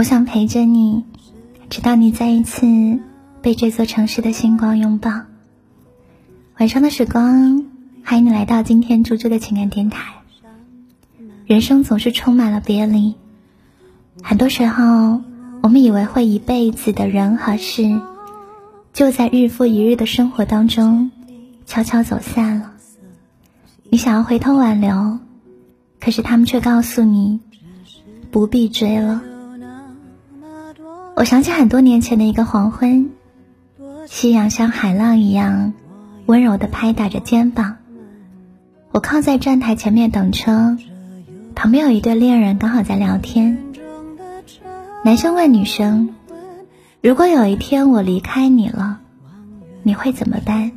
我想陪着你，直到你再一次被这座城市的星光拥抱。晚上的时光，欢迎你来到今天猪猪的情感电台。人生总是充满了别离，很多时候，我们以为会一辈子的人和事，就在日复一日的生活当中，悄悄走散了。你想要回头挽留，可是他们却告诉你，不必追了。我想起很多年前的一个黄昏，夕阳像海浪一样温柔的拍打着肩膀。我靠在站台前面等车。旁边有一对恋人刚好在聊天，男生问女生：“如果有一天我离开你了，你会怎么办？”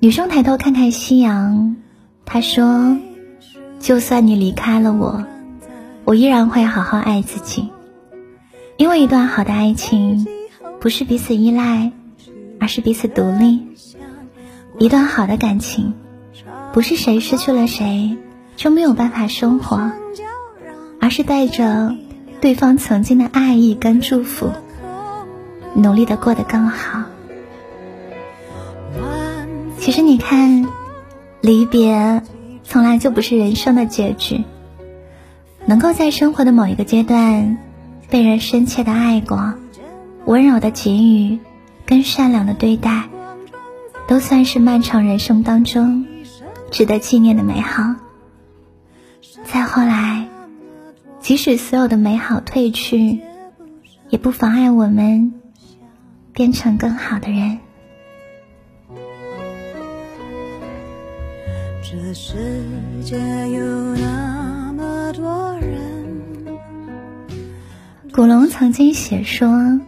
女生抬头看看夕阳，她说：“就算你离开了我，我依然会好好爱自己，因为一段好的爱情不是彼此依赖，而是彼此独立；一段好的感情不是谁失去了谁。”就没有办法生活，而是带着对方曾经的爱意跟祝福，努力的过得更好。其实你看，离别从来就不是人生的结局。能够在生活的某一个阶段被人深切的爱过，温柔的给予跟善良的对待，都算是漫长人生当中值得纪念的美好。再后来，即使所有的美好褪去，也不妨碍我们变成更好的人。这世界有那么多人。古龙曾经写说：“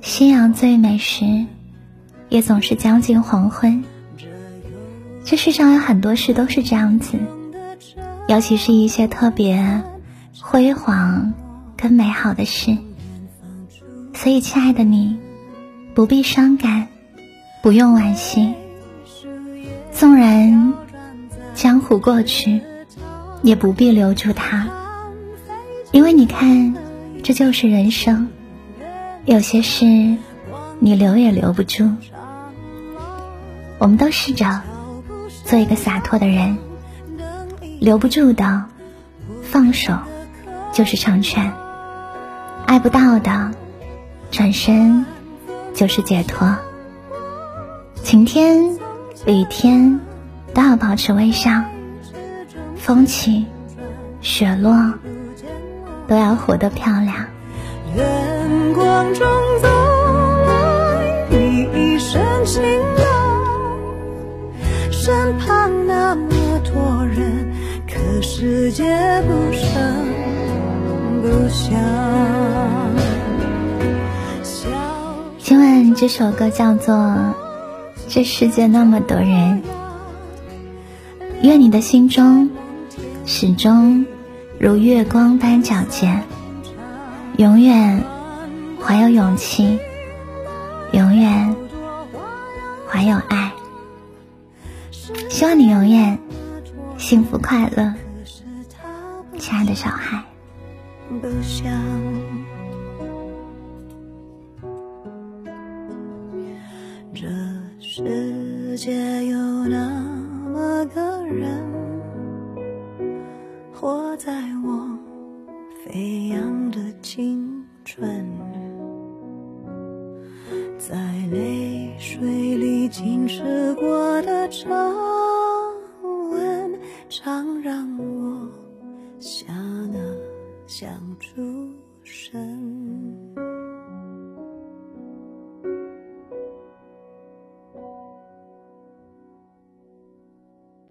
夕阳最美时，也总是将近黄昏。”这世上有很多事都是这样子。尤其是一些特别辉煌跟美好的事，所以，亲爱的你，不必伤感，不用惋惜。纵然江湖过去，也不必留住它，因为你看，这就是人生。有些事你留也留不住。我们都试着做一个洒脱的人。留不住的，放手就是成全；爱不到的，转身就是解脱。晴天、雨天都要保持微笑，风起、雪落都要活得漂亮。远光中走来你一身晴朗，身旁那么多人。可世界不声不响今晚这首歌叫做《这世界那么多人》，愿你的心中始终如月光般皎洁，永远怀有勇气，永远怀有爱。希望你永远幸福快乐。亲爱的小孩，不想这世界有那么个人，我飞扬的青春，在泪水里浸湿过的皱纹，常让我。想啊，想出神。